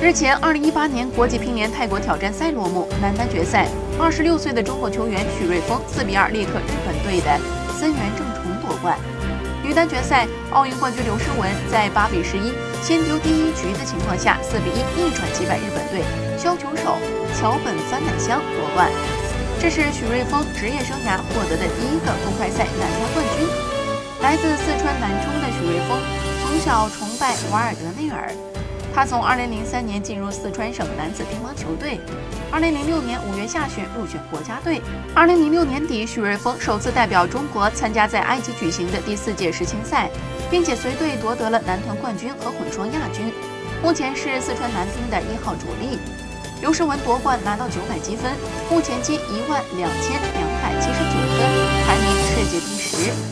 日前，二零一八年国际乒联泰国挑战赛落幕，男单决赛，二十六岁的中国球员许瑞峰四比二力克日本队的森原正崇夺冠。女单决赛，奥运冠军刘诗雯在八比十一先丢第一局的情况下，四比一逆转击败日本队，削球手桥本帆乃香夺冠。这是许瑞峰职业生涯获得的第一个公开赛男单冠军。来自四川南充的许瑞峰，从小崇拜瓦尔德内尔。他从2003年进入四川省男子乒乓球队，2006年5月下旬入选国家队。2006年底，许瑞峰首次代表中国参加在埃及举行的第四届世青赛，并且随队夺得了男团冠军和混双亚军。目前是四川男乒的一号主力。刘诗雯夺冠拿到九百积分，目前积一万两千两百七十九分，排名世界第十。